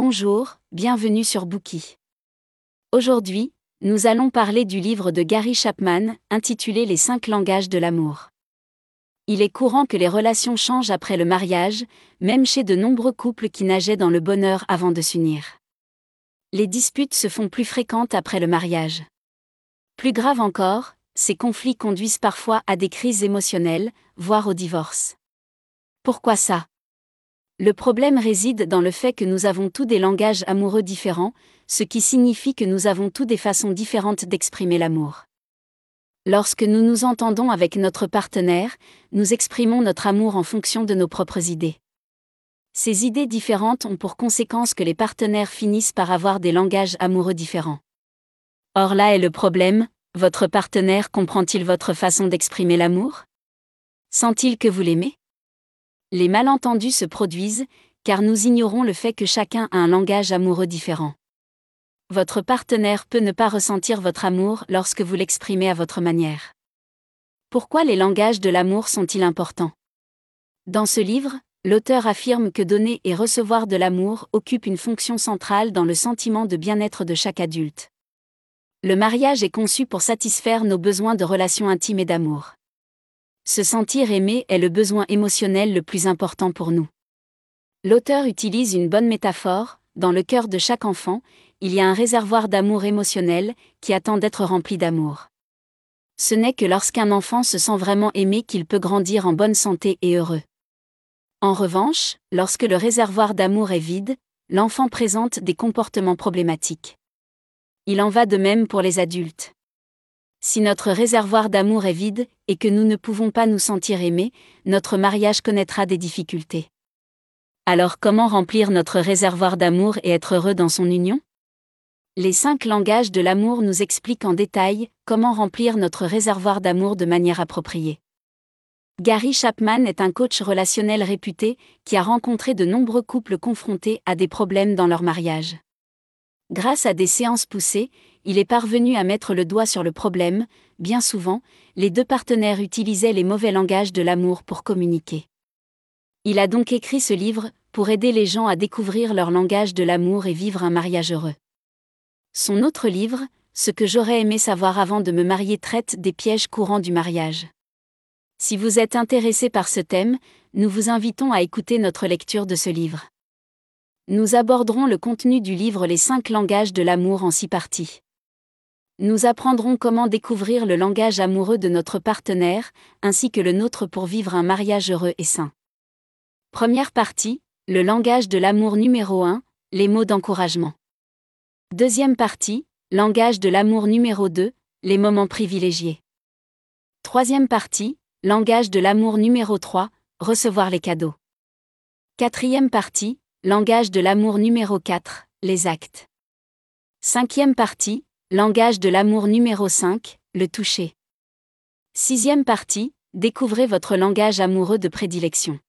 Bonjour, bienvenue sur Bookie. Aujourd'hui, nous allons parler du livre de Gary Chapman, intitulé Les cinq langages de l'amour. Il est courant que les relations changent après le mariage, même chez de nombreux couples qui nageaient dans le bonheur avant de s'unir. Les disputes se font plus fréquentes après le mariage. Plus grave encore, ces conflits conduisent parfois à des crises émotionnelles, voire au divorce. Pourquoi ça? Le problème réside dans le fait que nous avons tous des langages amoureux différents, ce qui signifie que nous avons tous des façons différentes d'exprimer l'amour. Lorsque nous nous entendons avec notre partenaire, nous exprimons notre amour en fonction de nos propres idées. Ces idées différentes ont pour conséquence que les partenaires finissent par avoir des langages amoureux différents. Or là est le problème, votre partenaire comprend-il votre façon d'exprimer l'amour? Sent-il que vous l'aimez? Les malentendus se produisent, car nous ignorons le fait que chacun a un langage amoureux différent. Votre partenaire peut ne pas ressentir votre amour lorsque vous l'exprimez à votre manière. Pourquoi les langages de l'amour sont-ils importants? Dans ce livre, l'auteur affirme que donner et recevoir de l'amour occupe une fonction centrale dans le sentiment de bien-être de chaque adulte. Le mariage est conçu pour satisfaire nos besoins de relations intimes et d'amour. Se sentir aimé est le besoin émotionnel le plus important pour nous. L'auteur utilise une bonne métaphore, dans le cœur de chaque enfant, il y a un réservoir d'amour émotionnel, qui attend d'être rempli d'amour. Ce n'est que lorsqu'un enfant se sent vraiment aimé qu'il peut grandir en bonne santé et heureux. En revanche, lorsque le réservoir d'amour est vide, l'enfant présente des comportements problématiques. Il en va de même pour les adultes. Si notre réservoir d'amour est vide, et que nous ne pouvons pas nous sentir aimés, notre mariage connaîtra des difficultés. Alors comment remplir notre réservoir d'amour et être heureux dans son union? Les cinq langages de l'amour nous expliquent en détail comment remplir notre réservoir d'amour de manière appropriée. Gary Chapman est un coach relationnel réputé qui a rencontré de nombreux couples confrontés à des problèmes dans leur mariage. Grâce à des séances poussées, il est parvenu à mettre le doigt sur le problème, bien souvent, les deux partenaires utilisaient les mauvais langages de l'amour pour communiquer. Il a donc écrit ce livre, pour aider les gens à découvrir leur langage de l'amour et vivre un mariage heureux. Son autre livre, Ce que j'aurais aimé savoir avant de me marier traite des pièges courants du mariage. Si vous êtes intéressé par ce thème, nous vous invitons à écouter notre lecture de ce livre. Nous aborderons le contenu du livre Les cinq langages de l'amour en six parties. Nous apprendrons comment découvrir le langage amoureux de notre partenaire, ainsi que le nôtre pour vivre un mariage heureux et sain. Première partie, le langage de l'amour numéro 1, les mots d'encouragement. Deuxième partie, langage de l'amour numéro 2, les moments privilégiés. Troisième partie, langage de l'amour numéro 3, recevoir les cadeaux. Quatrième partie, Langage de l'amour numéro 4, les actes. Cinquième partie, langage de l'amour numéro 5, le toucher. Sixième partie, découvrez votre langage amoureux de prédilection.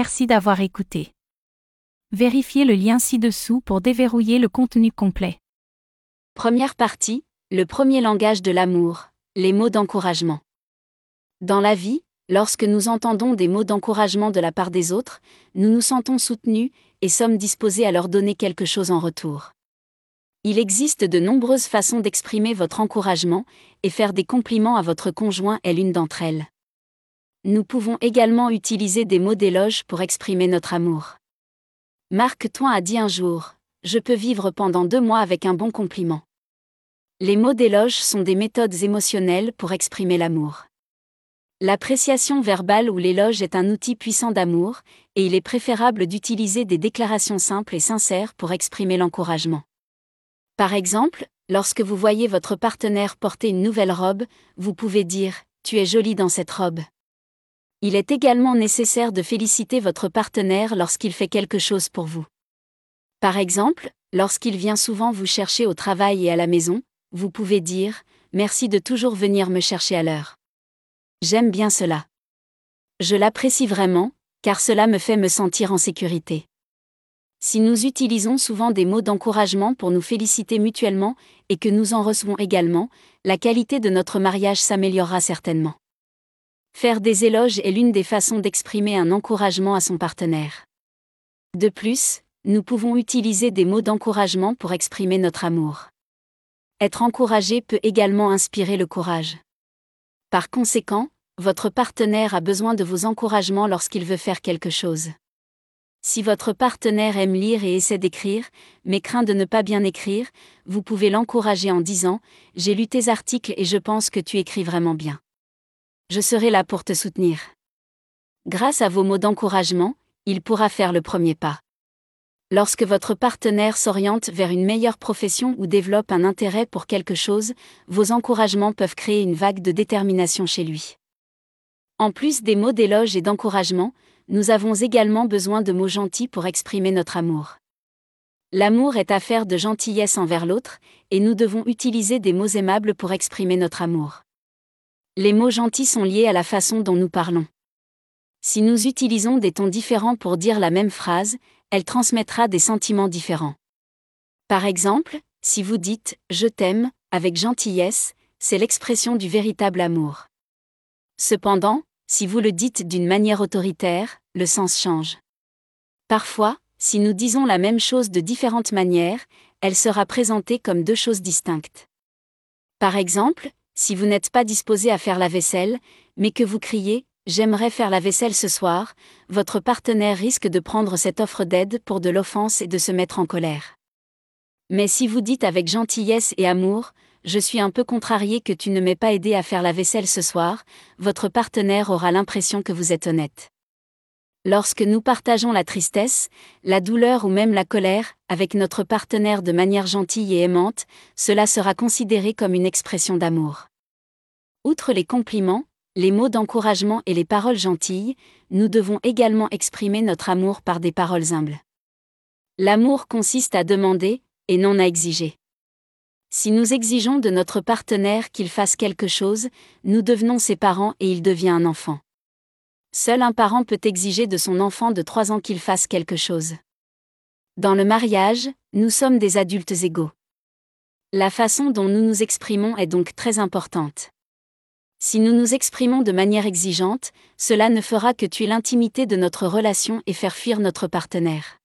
Merci d'avoir écouté. Vérifiez le lien ci-dessous pour déverrouiller le contenu complet. Première partie, le premier langage de l'amour, les mots d'encouragement. Dans la vie, lorsque nous entendons des mots d'encouragement de la part des autres, nous nous sentons soutenus et sommes disposés à leur donner quelque chose en retour. Il existe de nombreuses façons d'exprimer votre encouragement, et faire des compliments à votre conjoint est l'une d'entre elles. Nous pouvons également utiliser des mots d'éloge pour exprimer notre amour. Marc Twain a dit un jour Je peux vivre pendant deux mois avec un bon compliment. Les mots d'éloge sont des méthodes émotionnelles pour exprimer l'amour. L'appréciation verbale ou l'éloge est un outil puissant d'amour, et il est préférable d'utiliser des déclarations simples et sincères pour exprimer l'encouragement. Par exemple, lorsque vous voyez votre partenaire porter une nouvelle robe, vous pouvez dire ⁇ Tu es jolie dans cette robe ⁇ Il est également nécessaire de féliciter votre partenaire lorsqu'il fait quelque chose pour vous. Par exemple, lorsqu'il vient souvent vous chercher au travail et à la maison, vous pouvez dire ⁇ Merci de toujours venir me chercher à l'heure. J'aime bien cela. Je l'apprécie vraiment, car cela me fait me sentir en sécurité. Si nous utilisons souvent des mots d'encouragement pour nous féliciter mutuellement, et que nous en recevons également, la qualité de notre mariage s'améliorera certainement. Faire des éloges est l'une des façons d'exprimer un encouragement à son partenaire. De plus, nous pouvons utiliser des mots d'encouragement pour exprimer notre amour. Être encouragé peut également inspirer le courage. Par conséquent, votre partenaire a besoin de vos encouragements lorsqu'il veut faire quelque chose. Si votre partenaire aime lire et essaie d'écrire, mais craint de ne pas bien écrire, vous pouvez l'encourager en disant ⁇ J'ai lu tes articles et je pense que tu écris vraiment bien. Je serai là pour te soutenir. Grâce à vos mots d'encouragement, il pourra faire le premier pas. Lorsque votre partenaire s'oriente vers une meilleure profession ou développe un intérêt pour quelque chose, vos encouragements peuvent créer une vague de détermination chez lui. En plus des mots d'éloge et d'encouragement, nous avons également besoin de mots gentils pour exprimer notre amour. L'amour est affaire de gentillesse envers l'autre, et nous devons utiliser des mots aimables pour exprimer notre amour. Les mots gentils sont liés à la façon dont nous parlons. Si nous utilisons des tons différents pour dire la même phrase, elle transmettra des sentiments différents. Par exemple, si vous dites ⁇ Je t'aime ⁇ avec gentillesse, c'est l'expression du véritable amour. Cependant, si vous le dites d'une manière autoritaire, le sens change. Parfois, si nous disons la même chose de différentes manières, elle sera présentée comme deux choses distinctes. Par exemple, si vous n'êtes pas disposé à faire la vaisselle, mais que vous criez J'aimerais faire la vaisselle ce soir, votre partenaire risque de prendre cette offre d'aide pour de l'offense et de se mettre en colère. Mais si vous dites avec gentillesse et amour, je suis un peu contrarié que tu ne m'aies pas aidé à faire la vaisselle ce soir, votre partenaire aura l'impression que vous êtes honnête. Lorsque nous partageons la tristesse, la douleur ou même la colère, avec notre partenaire de manière gentille et aimante, cela sera considéré comme une expression d'amour. Outre les compliments, les mots d'encouragement et les paroles gentilles, nous devons également exprimer notre amour par des paroles humbles. L'amour consiste à demander, et non à exiger. Si nous exigeons de notre partenaire qu'il fasse quelque chose, nous devenons ses parents et il devient un enfant. Seul un parent peut exiger de son enfant de 3 ans qu'il fasse quelque chose. Dans le mariage, nous sommes des adultes égaux. La façon dont nous nous exprimons est donc très importante. Si nous nous exprimons de manière exigeante, cela ne fera que tuer l'intimité de notre relation et faire fuir notre partenaire.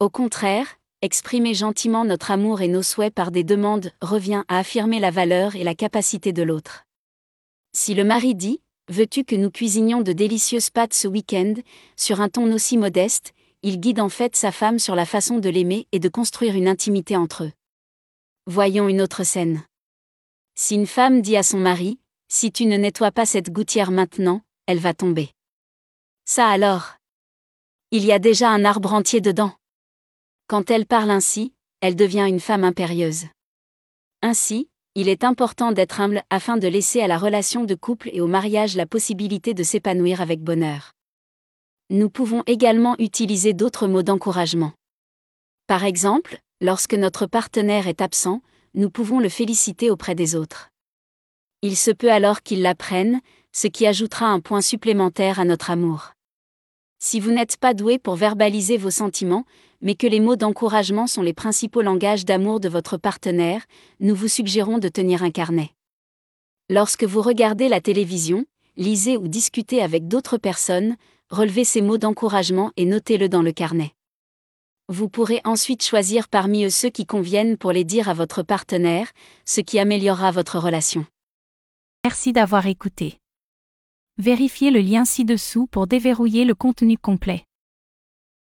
Au contraire, exprimer gentiment notre amour et nos souhaits par des demandes revient à affirmer la valeur et la capacité de l'autre. Si le mari dit Veux-tu que nous cuisinions de délicieuses pâtes ce week-end, sur un ton aussi modeste, il guide en fait sa femme sur la façon de l'aimer et de construire une intimité entre eux. Voyons une autre scène. Si une femme dit à son mari si tu ne nettoies pas cette gouttière maintenant, elle va tomber. Ça alors? Il y a déjà un arbre entier dedans. Quand elle parle ainsi, elle devient une femme impérieuse. Ainsi, il est important d'être humble afin de laisser à la relation de couple et au mariage la possibilité de s'épanouir avec bonheur. Nous pouvons également utiliser d'autres mots d'encouragement. Par exemple, lorsque notre partenaire est absent, nous pouvons le féliciter auprès des autres il se peut alors qu'il l'apprenne, ce qui ajoutera un point supplémentaire à notre amour. Si vous n'êtes pas doué pour verbaliser vos sentiments, mais que les mots d'encouragement sont les principaux langages d'amour de votre partenaire, nous vous suggérons de tenir un carnet. Lorsque vous regardez la télévision, lisez ou discutez avec d'autres personnes, relevez ces mots d'encouragement et notez-le dans le carnet. Vous pourrez ensuite choisir parmi eux ceux qui conviennent pour les dire à votre partenaire, ce qui améliorera votre relation. Merci d'avoir écouté. Vérifiez le lien ci-dessous pour déverrouiller le contenu complet.